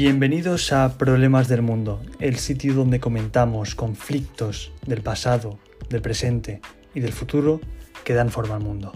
Bienvenidos a Problemas del Mundo, el sitio donde comentamos conflictos del pasado, del presente y del futuro que dan forma al mundo.